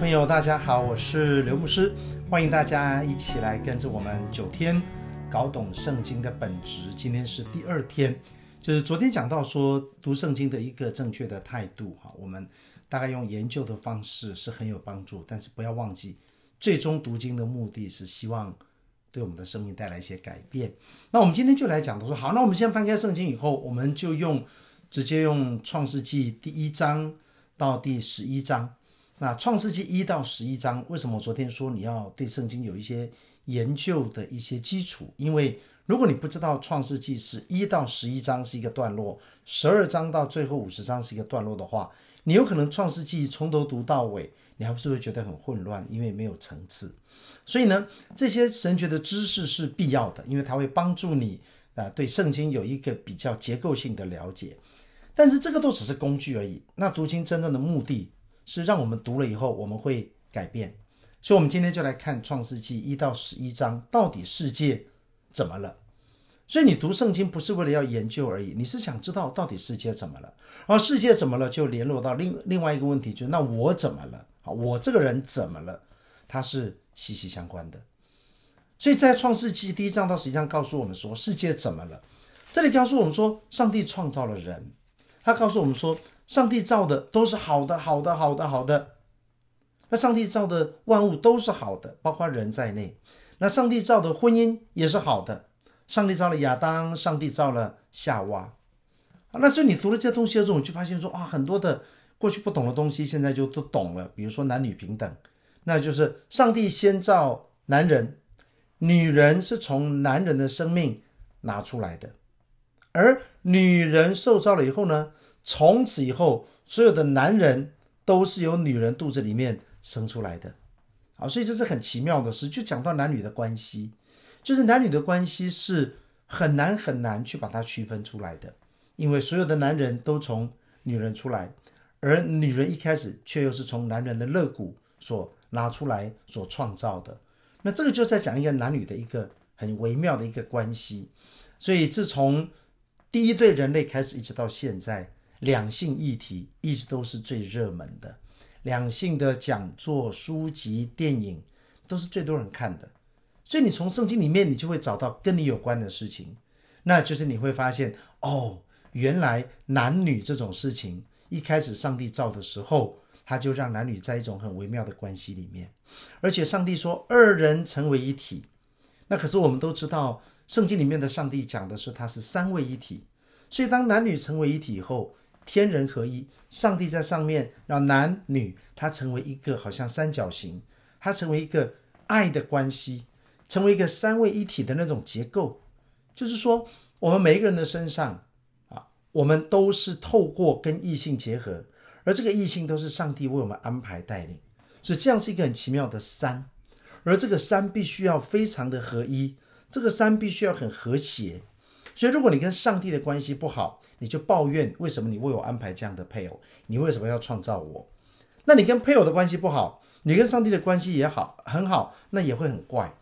朋友，大家好，我是刘牧师，欢迎大家一起来跟着我们九天搞懂圣经的本质。今天是第二天，就是昨天讲到说读圣经的一个正确的态度哈，我们大概用研究的方式是很有帮助，但是不要忘记，最终读经的目的是希望对我们的生命带来一些改变。那我们今天就来讲，说好，那我们先翻开圣经以后，我们就用直接用创世纪第一章到第十一章。那创世纪一到十一章，为什么我昨天说你要对圣经有一些研究的一些基础？因为如果你不知道创世纪是一到十一章是一个段落，十二章到最后五十章是一个段落的话，你有可能创世纪从头读到尾，你还不是会觉得很混乱，因为没有层次。所以呢，这些神学的知识是必要的，因为它会帮助你啊、呃、对圣经有一个比较结构性的了解。但是这个都只是工具而已。那读经真正的目的，是让我们读了以后我们会改变，所以，我们今天就来看创世纪一到十一章，到底世界怎么了？所以，你读圣经不是为了要研究而已，你是想知道到底世界怎么了。而世界怎么了，就联络到另另外一个问题，就是那我怎么了？好，我这个人怎么了？它是息息相关的。所以在创世纪第一章到十一章告诉我们说，世界怎么了？这里告诉我们说，上帝创造了人，他告诉我们说。上帝造的都是好的，好的，好的，好的。那上帝造的万物都是好的，包括人在内。那上帝造的婚姻也是好的。上帝造了亚当，上帝造了夏娃。那所以你读了这些东西的时候，你就发现说啊，很多的过去不懂的东西，现在就都懂了。比如说男女平等，那就是上帝先造男人，女人是从男人的生命拿出来的，而女人受造了以后呢，从此以后，所有的男人都是由女人肚子里面生出来的，啊，所以这是很奇妙的事。就讲到男女的关系，就是男女的关系是很难很难去把它区分出来的，因为所有的男人都从女人出来，而女人一开始却又是从男人的肋骨所拿出来所创造的。那这个就在讲一个男女的一个很微妙的一个关系。所以自从第一对人类开始，一直到现在。两性议题一直都是最热门的，两性的讲座、书籍、电影都是最多人看的，所以你从圣经里面你就会找到跟你有关的事情，那就是你会发现哦，原来男女这种事情一开始上帝造的时候，他就让男女在一种很微妙的关系里面，而且上帝说二人成为一体，那可是我们都知道圣经里面的上帝讲的是他是三位一体，所以当男女成为一体以后。天人合一，上帝在上面让男女他成为一个好像三角形，他成为一个爱的关系，成为一个三位一体的那种结构。就是说，我们每一个人的身上啊，我们都是透过跟异性结合，而这个异性都是上帝为我们安排带领，所以这样是一个很奇妙的三。而这个三必须要非常的合一，这个三必须要很和谐。所以，如果你跟上帝的关系不好，你就抱怨为什么你为我安排这样的配偶？你为什么要创造我？那你跟配偶的关系不好，你跟上帝的关系也好很好，那也会很怪。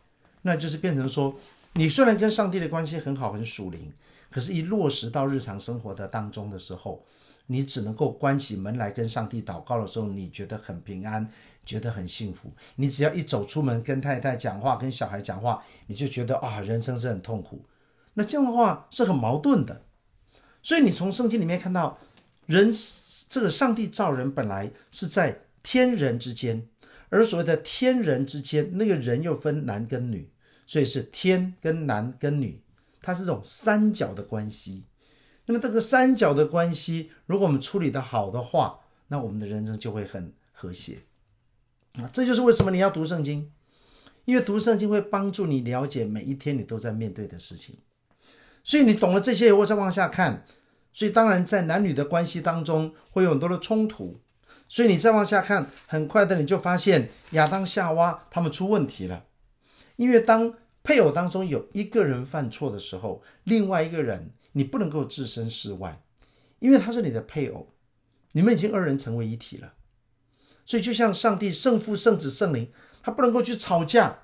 那就是变成说，你虽然跟上帝的关系很好很属灵，可是，一落实到日常生活的当中的时候，你只能够关起门来跟上帝祷告的时候，你觉得很平安，觉得很幸福。你只要一走出门跟太太讲话，跟小孩讲话，你就觉得啊，人生是很痛苦。那这样的话是很矛盾的，所以你从圣经里面看到，人这个上帝造人本来是在天人之间，而所谓的天人之间，那个人又分男跟女，所以是天跟男跟女，它是这种三角的关系。那么这个三角的关系，如果我们处理得好的话，那我们的人生就会很和谐。啊，这就是为什么你要读圣经，因为读圣经会帮助你了解每一天你都在面对的事情。所以你懂了这些以后再往下看，所以当然在男女的关系当中会有很多的冲突，所以你再往下看，很快的你就发现亚当夏娃他们出问题了，因为当配偶当中有一个人犯错的时候，另外一个人你不能够置身事外，因为他是你的配偶，你们已经二人成为一体了，所以就像上帝圣父圣子圣灵，他不能够去吵架，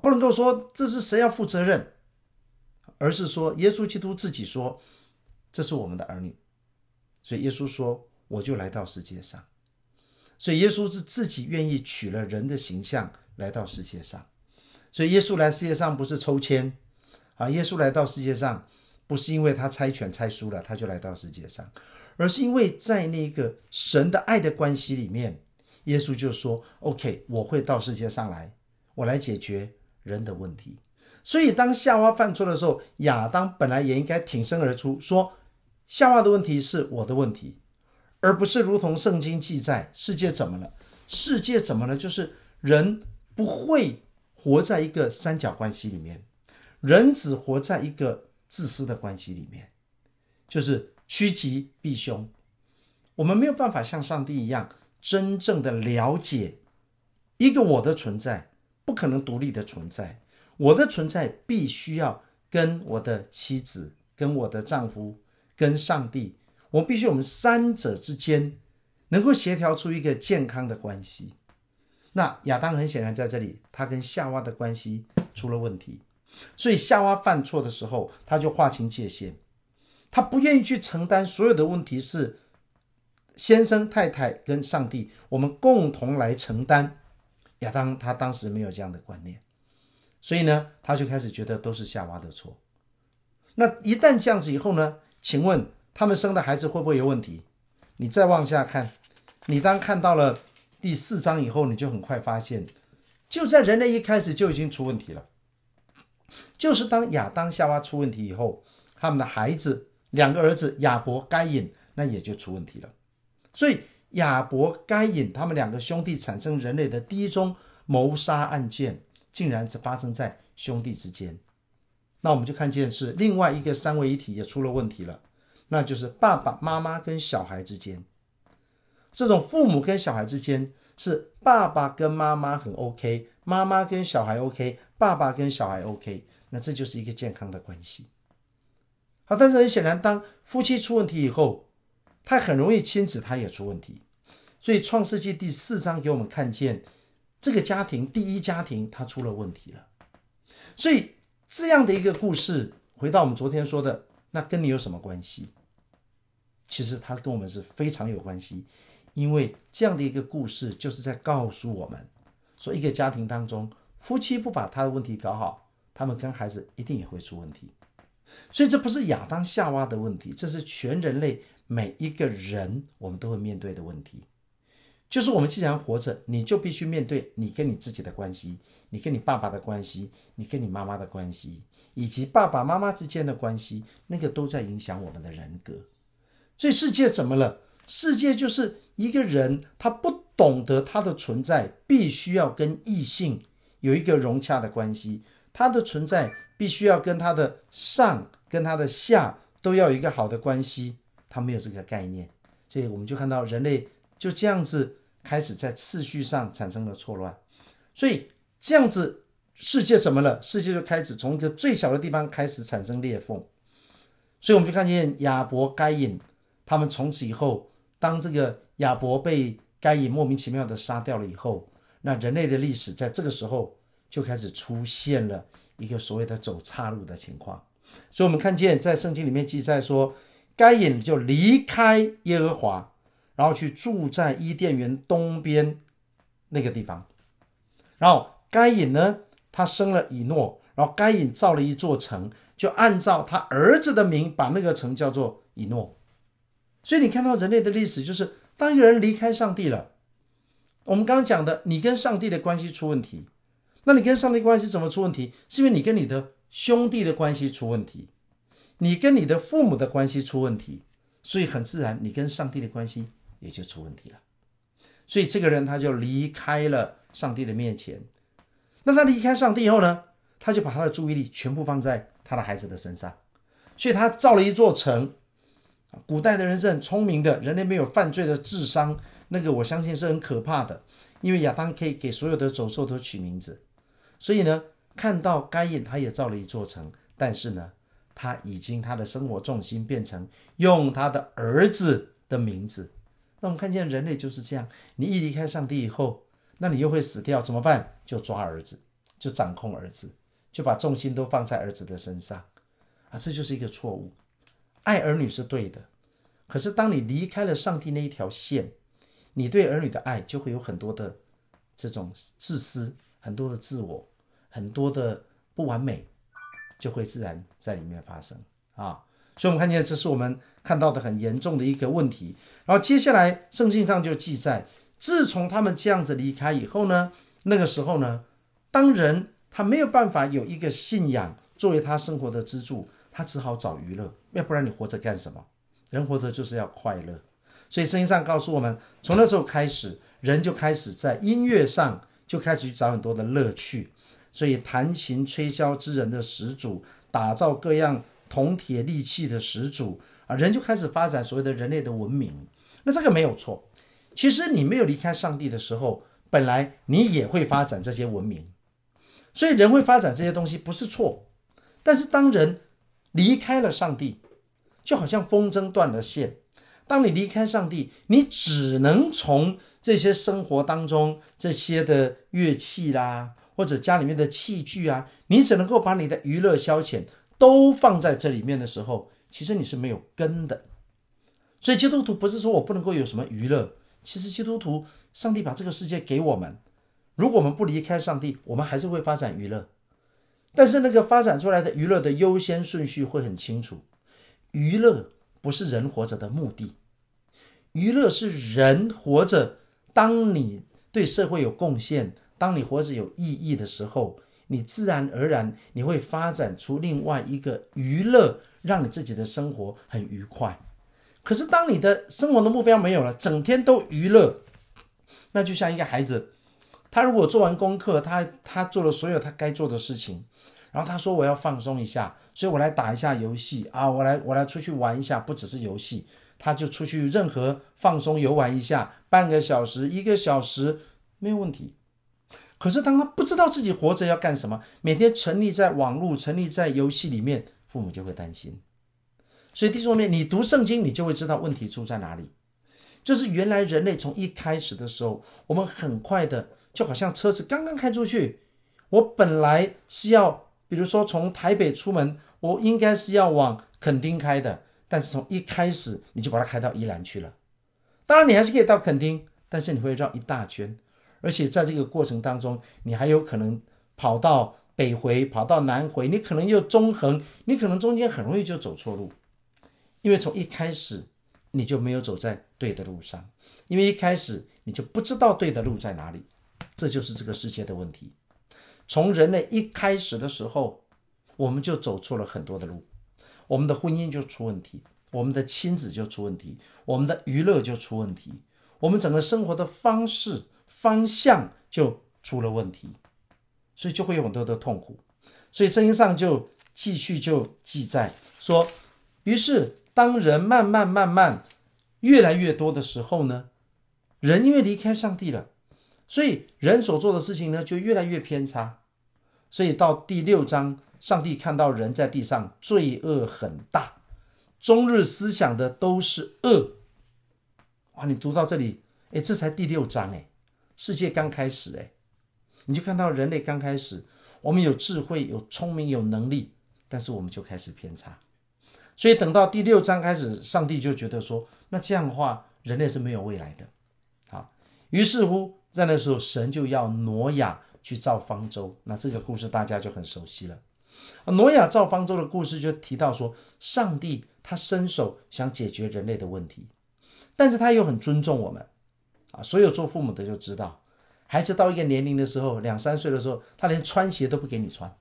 不能够说这是谁要负责任。而是说，耶稣基督自己说：“这是我们的儿女。”所以耶稣说：“我就来到世界上。”所以耶稣是自己愿意取了人的形象来到世界上。所以耶稣来世界上不是抽签啊，耶稣来到世界上不是因为他猜拳猜输了他就来到世界上，而是因为在那个神的爱的关系里面，耶稣就说：“OK，我会到世界上来，我来解决人的问题。”所以当夏娃犯错的时候，亚当本来也应该挺身而出，说：“夏娃的问题是我的问题。”而不是如同圣经记载，世界怎么了？世界怎么了？就是人不会活在一个三角关系里面，人只活在一个自私的关系里面，就是趋吉避凶。我们没有办法像上帝一样真正的了解一个我的存在，不可能独立的存在。我的存在必须要跟我的妻子、跟我的丈夫、跟上帝。我必须，我们三者之间能够协调出一个健康的关系。那亚当很显然在这里，他跟夏娃的关系出了问题，所以夏娃犯错的时候，他就划清界限，他不愿意去承担所有的问题，是先生、太太跟上帝我们共同来承担。亚当他当时没有这样的观念，所以呢，他就开始觉得都是夏娃的错。那一旦这样子以后呢，请问？他们生的孩子会不会有问题？你再往下看，你当看到了第四章以后，你就很快发现，就在人类一开始就已经出问题了。就是当亚当夏娃出问题以后，他们的孩子两个儿子亚伯该隐那也就出问题了。所以亚伯该隐他们两个兄弟产生人类的第一宗谋杀案件，竟然只发生在兄弟之间。那我们就看见是另外一个三位一体也出了问题了。那就是爸爸妈妈跟小孩之间，这种父母跟小孩之间是爸爸跟妈妈很 OK，妈妈跟小孩 OK，爸爸跟小孩 OK，那这就是一个健康的关系。好，但是很显然，当夫妻出问题以后，他很容易亲子他也出问题。所以创世纪第四章给我们看见，这个家庭第一家庭他出了问题了。所以这样的一个故事，回到我们昨天说的。那跟你有什么关系？其实它跟我们是非常有关系，因为这样的一个故事就是在告诉我们，说一个家庭当中，夫妻不把他的问题搞好，他们跟孩子一定也会出问题。所以这不是亚当夏娃的问题，这是全人类每一个人我们都会面对的问题。就是我们既然活着，你就必须面对你跟你自己的关系，你跟你爸爸的关系，你跟你妈妈的关系。以及爸爸妈妈之间的关系，那个都在影响我们的人格。所以世界怎么了？世界就是一个人，他不懂得他的存在必须要跟异性有一个融洽的关系，他的存在必须要跟他的上跟他的下都要有一个好的关系。他没有这个概念，所以我们就看到人类就这样子开始在次序上产生了错乱。所以这样子。世界怎么了？世界就开始从一个最小的地方开始产生裂缝，所以我们就看见亚伯、该隐，他们从此以后，当这个亚伯被该隐莫名其妙的杀掉了以后，那人类的历史在这个时候就开始出现了一个所谓的走岔路的情况。所以，我们看见在圣经里面记载说，该隐就离开耶和华，然后去住在伊甸园东边那个地方，然后该隐呢，他生了以诺，然后该隐造了一座城，就按照他儿子的名把那个城叫做以诺。所以你看到人类的历史，就是当一个人离开上帝了，我们刚刚讲的，你跟上帝的关系出问题，那你跟上帝关系怎么出问题？是因为你跟你的兄弟的关系出问题，你跟你的父母的关系出问题，所以很自然，你跟上帝的关系也就出问题了。所以这个人他就离开了上帝的面前。那他离开上帝以后呢？他就把他的注意力全部放在他的孩子的身上，所以他造了一座城。古代的人是很聪明的，人类没有犯罪的智商，那个我相信是很可怕的。因为亚当可以给所有的走兽都取名字，所以呢，看到该隐他也造了一座城，但是呢，他已经他的生活重心变成用他的儿子的名字。那我们看见人类就是这样，你一离开上帝以后。那你又会死掉，怎么办？就抓儿子，就掌控儿子，就把重心都放在儿子的身上，啊，这就是一个错误。爱儿女是对的，可是当你离开了上帝那一条线，你对儿女的爱就会有很多的这种自私，很多的自我，很多的不完美，就会自然在里面发生啊。所以，我们看见这是我们看到的很严重的一个问题。然后，接下来圣经上就记载，自从他们这样子离开以后呢，那个时候呢，当人他没有办法有一个信仰作为他生活的支柱，他只好找娱乐，要不然你活着干什么？人活着就是要快乐，所以圣经上告诉我们，从那时候开始，人就开始在音乐上就开始去找很多的乐趣。所以弹琴吹箫之人的始祖，打造各样铜铁利器的始祖啊，人就开始发展所谓的人类的文明。那这个没有错。其实你没有离开上帝的时候，本来你也会发展这些文明。所以人会发展这些东西不是错，但是当人离开了上帝，就好像风筝断了线。当你离开上帝，你只能从这些生活当中这些的乐器啦。或者家里面的器具啊，你只能够把你的娱乐消遣都放在这里面的时候，其实你是没有根的。所以基督徒不是说我不能够有什么娱乐，其实基督徒，上帝把这个世界给我们，如果我们不离开上帝，我们还是会发展娱乐。但是那个发展出来的娱乐的优先顺序会很清楚，娱乐不是人活着的目的，娱乐是人活着，当你对社会有贡献。当你活着有意义的时候，你自然而然你会发展出另外一个娱乐，让你自己的生活很愉快。可是当你的生活的目标没有了，整天都娱乐，那就像一个孩子，他如果做完功课，他他做了所有他该做的事情，然后他说我要放松一下，所以我来打一下游戏啊，我来我来出去玩一下，不只是游戏，他就出去任何放松游玩一下，半个小时一个小时没有问题。可是，当他不知道自己活着要干什么，每天沉溺在网络、沉溺在游戏里面，父母就会担心。所以，弟兄姊妹，你读圣经，你就会知道问题出在哪里。就是原来人类从一开始的时候，我们很快的，就好像车子刚刚开出去，我本来是要，比如说从台北出门，我应该是要往垦丁开的，但是从一开始你就把它开到宜兰去了。当然，你还是可以到垦丁，但是你会绕一大圈。而且在这个过程当中，你还有可能跑到北回，跑到南回，你可能又中横，你可能中间很容易就走错路，因为从一开始你就没有走在对的路上，因为一开始你就不知道对的路在哪里，这就是这个世界的问题。从人类一开始的时候，我们就走错了很多的路，我们的婚姻就出问题，我们的亲子就出问题，我们的娱乐就出问题，我们整个生活的方式。方向就出了问题，所以就会有很多的痛苦。所以圣经上就继续就记载说，于是当人慢慢慢慢越来越多的时候呢，人因为离开上帝了，所以人所做的事情呢就越来越偏差。所以到第六章，上帝看到人在地上罪恶很大，终日思想的都是恶。哇，你读到这里，哎，这才第六章哎。世界刚开始，哎，你就看到人类刚开始，我们有智慧、有聪明、有能力，但是我们就开始偏差。所以等到第六章开始，上帝就觉得说，那这样的话，人类是没有未来的。好，于是乎，在那时候，神就要挪亚去造方舟。那这个故事大家就很熟悉了。挪亚造方舟的故事就提到说，上帝他伸手想解决人类的问题，但是他又很尊重我们。啊，所有做父母的就知道，孩子到一个年龄的时候，两三岁的时候，他连穿鞋都不给你穿。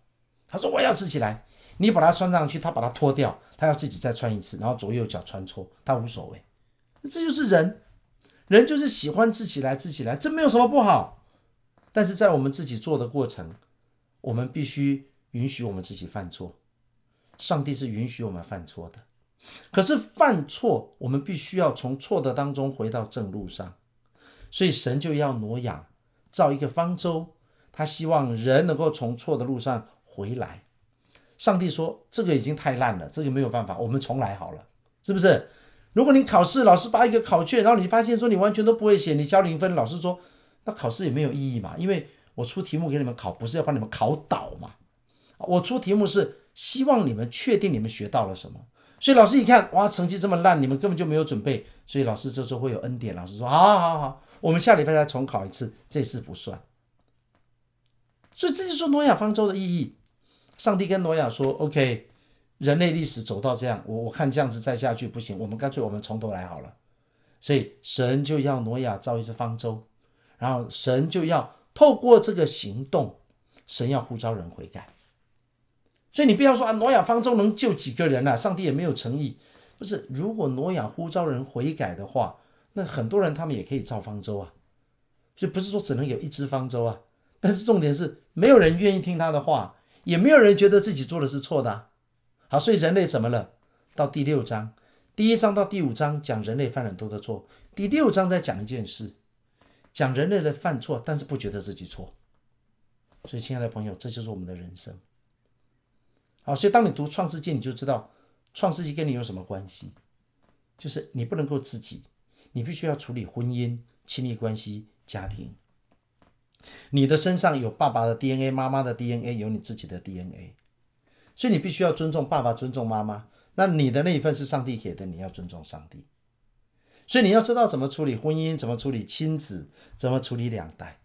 他说我要自己来，你把它穿上去，他把它脱掉，他要自己再穿一次，然后左右脚穿错，他无所谓。这就是人，人就是喜欢自己来，自己来，这没有什么不好。但是在我们自己做的过程，我们必须允许我们自己犯错。上帝是允许我们犯错的，可是犯错，我们必须要从错的当中回到正路上。所以神就要挪亚造一个方舟，他希望人能够从错的路上回来。上帝说：“这个已经太烂了，这个没有办法，我们重来好了，是不是？如果你考试，老师发一个考卷，然后你发现说你完全都不会写，你交零分，老师说那考试也没有意义嘛，因为我出题目给你们考，不是要把你们考倒嘛。我出题目是希望你们确定你们学到了什么，所以老师一看，哇，成绩这么烂，你们根本就没有准备，所以老师这时候会有恩典。老师说，好好好，我们下礼拜再重考一次，这次不算。所以这就是挪亚方舟的意义。上帝跟挪亚说：“OK，人类历史走到这样，我我看这样子再下去不行，我们干脆我们从头来好了。”所以神就要挪亚造一只方舟，然后神就要透过这个行动，神要呼召人悔改。所以你不要说啊，挪亚方舟能救几个人啊？上帝也没有诚意。不是，如果挪亚呼召人悔改的话，那很多人他们也可以造方舟啊。所以不是说只能有一只方舟啊。但是重点是，没有人愿意听他的话，也没有人觉得自己做的是错的啊。好，所以人类怎么了？到第六章，第一章到第五章讲人类犯了很多的错，第六章再讲一件事，讲人类的犯错，但是不觉得自己错。所以，亲爱的朋友，这就是我们的人生。好，所以当你读创世记，你就知道创世记跟你有什么关系，就是你不能够自己，你必须要处理婚姻、亲密关系、家庭。你的身上有爸爸的 DNA，妈妈的 DNA，有你自己的 DNA，所以你必须要尊重爸爸，尊重妈妈。那你的那一份是上帝给的，你要尊重上帝。所以你要知道怎么处理婚姻，怎么处理亲子，怎么处理两代。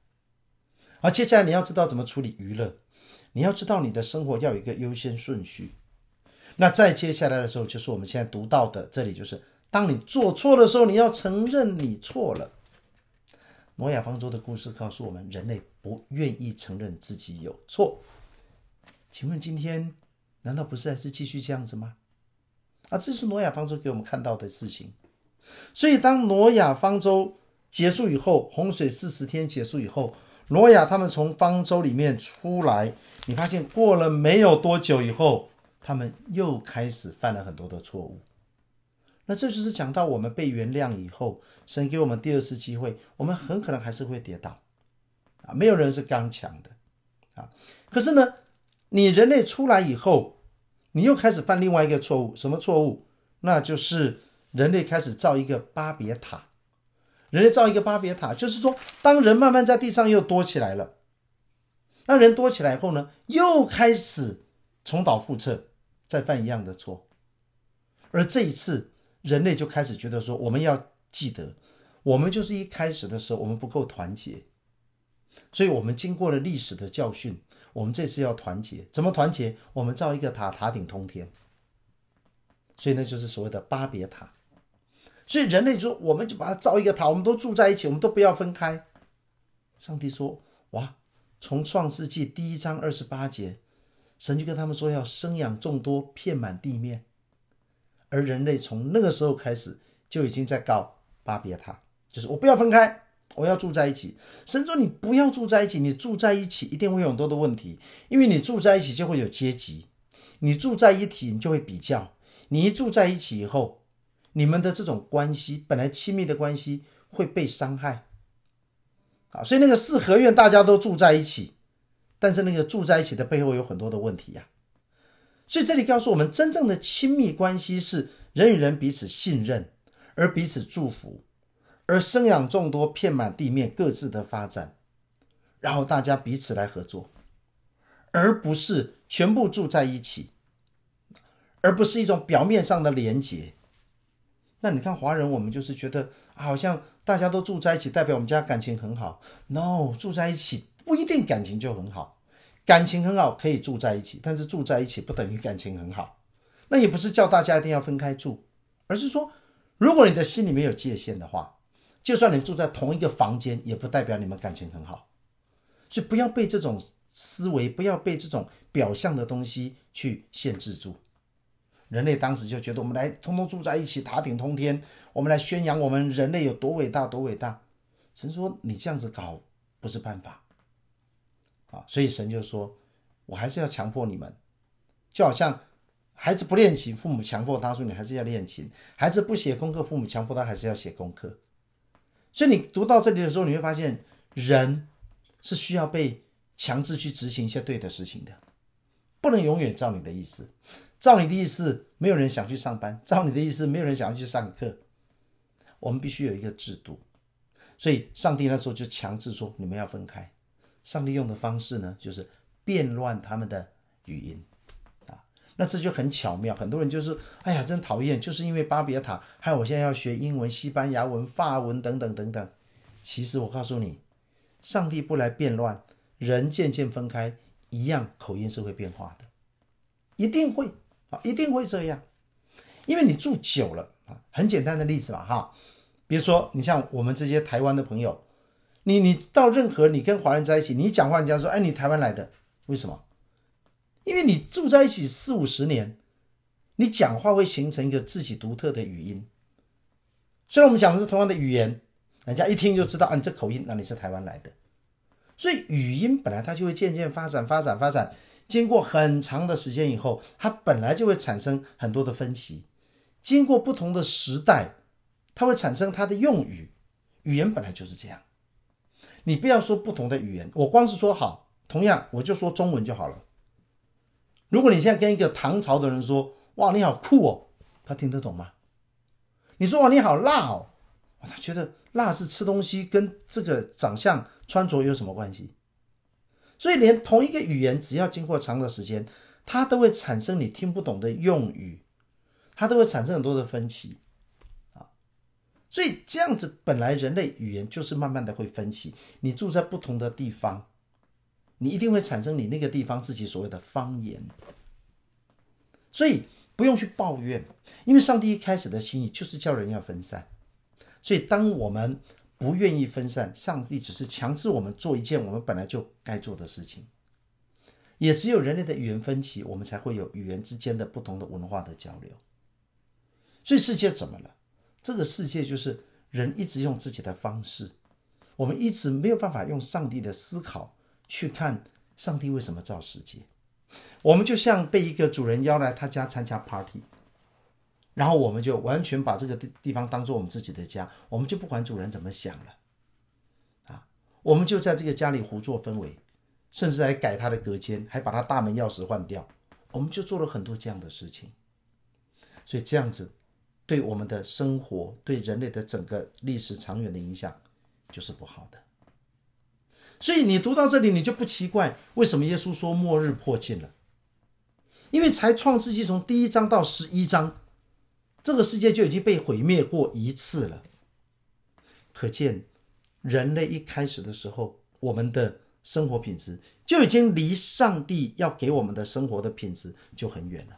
而接下来你要知道怎么处理娱乐。你要知道，你的生活要有一个优先顺序。那再接下来的时候，就是我们现在读到的，这里就是当你做错的时候，你要承认你错了。挪亚方舟的故事告诉我们，人类不愿意承认自己有错。请问今天难道不是还是继续这样子吗？啊，这是挪亚方舟给我们看到的事情。所以当挪亚方舟结束以后，洪水四十天结束以后。挪亚他们从方舟里面出来，你发现过了没有多久以后，他们又开始犯了很多的错误。那这就是讲到我们被原谅以后，神给我们第二次机会，我们很可能还是会跌倒啊，没有人是刚强的啊。可是呢，你人类出来以后，你又开始犯另外一个错误，什么错误？那就是人类开始造一个巴别塔。人类造一个巴别塔，就是说，当人慢慢在地上又多起来了，那人多起来以后呢，又开始重蹈覆辙，再犯一样的错。而这一次，人类就开始觉得说，我们要记得，我们就是一开始的时候，我们不够团结，所以我们经过了历史的教训，我们这次要团结。怎么团结？我们造一个塔，塔顶通天。所以那就是所谓的巴别塔。所以人类说，我们就把它造一个塔，我们都住在一起，我们都不要分开。上帝说：“哇，从创世纪第一章二十八节，神就跟他们说要生养众多，遍满地面。”而人类从那个时候开始就已经在告巴别塔，就是我不要分开，我要住在一起。神说：“你不要住在一起，你住在一起一定会有很多的问题，因为你住在一起就会有阶级，你住在一起你就会比较，你一住在一起以后。”你们的这种关系本来亲密的关系会被伤害，啊，所以那个四合院大家都住在一起，但是那个住在一起的背后有很多的问题呀。所以这里告诉我们，真正的亲密关系是人与人彼此信任，而彼此祝福，而生养众多，遍满地面，各自的发展，然后大家彼此来合作，而不是全部住在一起，而不是一种表面上的连结。那你看华人，我们就是觉得好像大家都住在一起，代表我们家感情很好。No，住在一起不一定感情就很好，感情很好可以住在一起，但是住在一起不等于感情很好。那也不是叫大家一定要分开住，而是说，如果你的心里面有界限的话，就算你住在同一个房间，也不代表你们感情很好。所以不要被这种思维，不要被这种表象的东西去限制住。人类当时就觉得，我们来通通住在一起，塔顶通天，我们来宣扬我们人类有多伟大，多伟大。神说：“你这样子搞不是办法。”啊，所以神就说：“我还是要强迫你们，就好像孩子不练琴，父母强迫他说你还是要练琴；孩子不写功课，父母强迫他还是要写功课。”所以你读到这里的时候，你会发现，人是需要被强制去执行一些对的事情的，不能永远照你的意思。照你的意思，没有人想去上班；照你的意思，没有人想要去上课。我们必须有一个制度，所以上帝那时候就强制说：“你们要分开。”上帝用的方式呢，就是变乱他们的语音啊。那这就很巧妙。很多人就是，哎呀，真讨厌，就是因为巴别塔，害我现在要学英文、西班牙文、法文等等等等。其实我告诉你，上帝不来变乱，人渐渐分开，一样口音是会变化的，一定会啊，一定会这样。因为你住久了啊，很简单的例子嘛，哈，比如说你像我们这些台湾的朋友，你你到任何你跟华人在一起，你讲话人家说，哎，你台湾来的，为什么？因为你住在一起四五十年，你讲话会形成一个自己独特的语音。虽然我们讲的是同样的语言，人家一听就知道，啊，你这口音，那你是台湾来的。所以语音本来它就会渐渐发展、发展、发展，经过很长的时间以后，它本来就会产生很多的分歧。经过不同的时代，它会产生它的用语。语言本来就是这样。你不要说不同的语言，我光是说好，同样我就说中文就好了。如果你现在跟一个唐朝的人说：“哇，你好酷哦”，他听得懂吗？你说：“哇，你好辣哦”，他觉得辣是吃东西，跟这个长相穿着有什么关系？所以，连同一个语言，只要经过长的时间，它都会产生你听不懂的用语。它都会产生很多的分歧，所以这样子本来人类语言就是慢慢的会分歧。你住在不同的地方，你一定会产生你那个地方自己所谓的方言。所以不用去抱怨，因为上帝一开始的心意就是叫人要分散。所以当我们不愿意分散，上帝只是强制我们做一件我们本来就该做的事情。也只有人类的语言分歧，我们才会有语言之间的不同的文化的交流。所以世界怎么了？这个世界就是人一直用自己的方式，我们一直没有办法用上帝的思考去看上帝为什么造世界。我们就像被一个主人邀来他家参加 party，然后我们就完全把这个地地方当做我们自己的家，我们就不管主人怎么想了，啊，我们就在这个家里胡作非为，甚至还改他的隔间，还把他大门钥匙换掉，我们就做了很多这样的事情。所以这样子。对我们的生活，对人类的整个历史长远的影响，就是不好的。所以你读到这里，你就不奇怪为什么耶稣说末日迫近了，因为才创世纪从第一章到十一章，这个世界就已经被毁灭过一次了。可见人类一开始的时候，我们的生活品质就已经离上帝要给我们的生活的品质就很远了。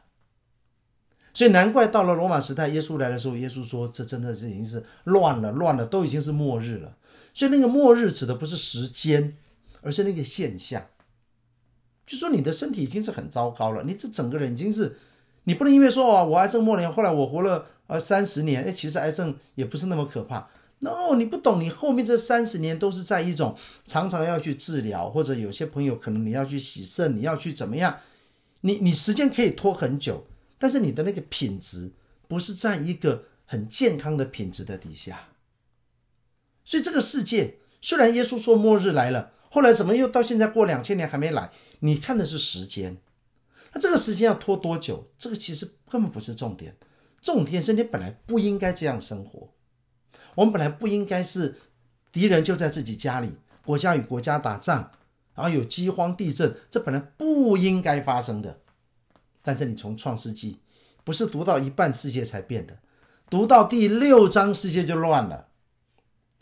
所以难怪到了罗马时代，耶稣来的时候，耶稣说：“这真的是已经是乱了，乱了，都已经是末日了。”所以那个末日指的不是时间，而是那个现象。就说你的身体已经是很糟糕了，你这整个人已经是，你不能因为说哦，我癌症末年，后来我活了呃三十年，哎，其实癌症也不是那么可怕。No，你不懂，你后面这三十年都是在一种常常要去治疗，或者有些朋友可能你要去洗肾，你要去怎么样，你你时间可以拖很久。但是你的那个品质不是在一个很健康的品质的底下，所以这个世界虽然耶稣说末日来了，后来怎么又到现在过两千年还没来？你看的是时间，那这个时间要拖多久？这个其实根本不是重点，重点是你本来不应该这样生活，我们本来不应该是敌人就在自己家里，国家与国家打仗，然后有饥荒、地震，这本来不应该发生的。但是你从创世纪，不是读到一半世界才变的，读到第六章世界就乱了，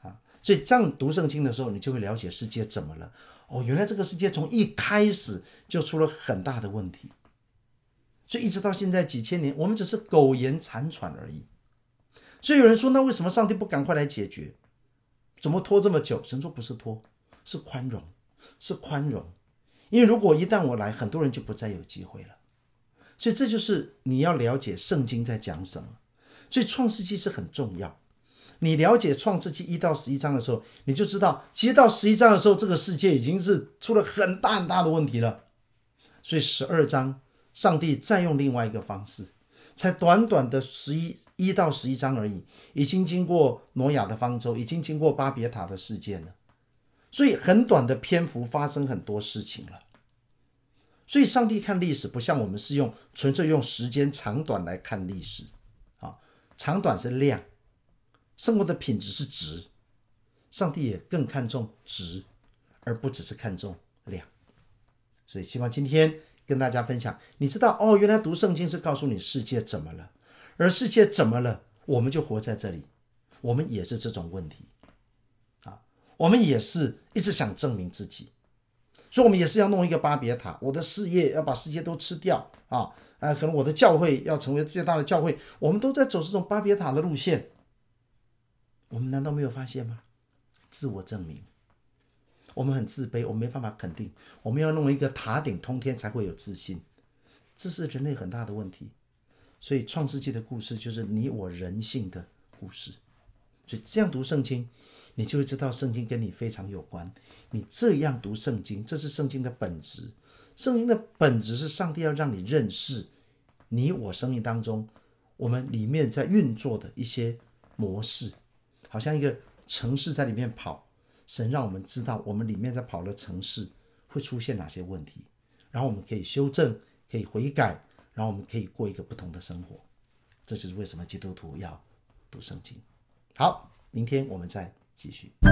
啊！所以这样读圣经的时候，你就会了解世界怎么了。哦，原来这个世界从一开始就出了很大的问题，所以一直到现在几千年，我们只是苟延残喘而已。所以有人说，那为什么上帝不赶快来解决？怎么拖这么久？神说不是拖，是宽容，是宽容。因为如果一旦我来，很多人就不再有机会了。所以这就是你要了解圣经在讲什么。所以创世纪是很重要。你了解创世纪一到十一章的时候，你就知道，其实到十一章的时候，这个世界已经是出了很大很大的问题了。所以十二章，上帝再用另外一个方式，才短短的十一一到十一章而已，已经经过挪亚的方舟，已经经过巴别塔的事件了。所以很短的篇幅发生很多事情了。所以，上帝看历史不像我们是用纯粹用时间长短来看历史，啊，长短是量，生活的品质是值，上帝也更看重值，而不只是看重量。所以，希望今天跟大家分享，你知道哦，原来读圣经是告诉你世界怎么了，而世界怎么了，我们就活在这里，我们也是这种问题啊，我们也是一直想证明自己，所以我们也是要弄一个巴别塔，我的事业要把世界都吃掉啊，啊，可能我的教会要成为最大的教会，我们都在走这种巴别塔的路线，我们难道没有发现吗？自我证明。我们很自卑，我们没办法肯定。我们要弄一个塔顶通天，才会有自信。这是人类很大的问题。所以，创世纪的故事就是你我人性的故事。所以，这样读圣经，你就会知道圣经跟你非常有关。你这样读圣经，这是圣经的本质。圣经的本质是上帝要让你认识你我生命当中我们里面在运作的一些模式，好像一个城市在里面跑。神让我们知道，我们里面在跑的城市会出现哪些问题，然后我们可以修正，可以悔改，然后我们可以过一个不同的生活。这就是为什么基督徒要读圣经。好，明天我们再继续。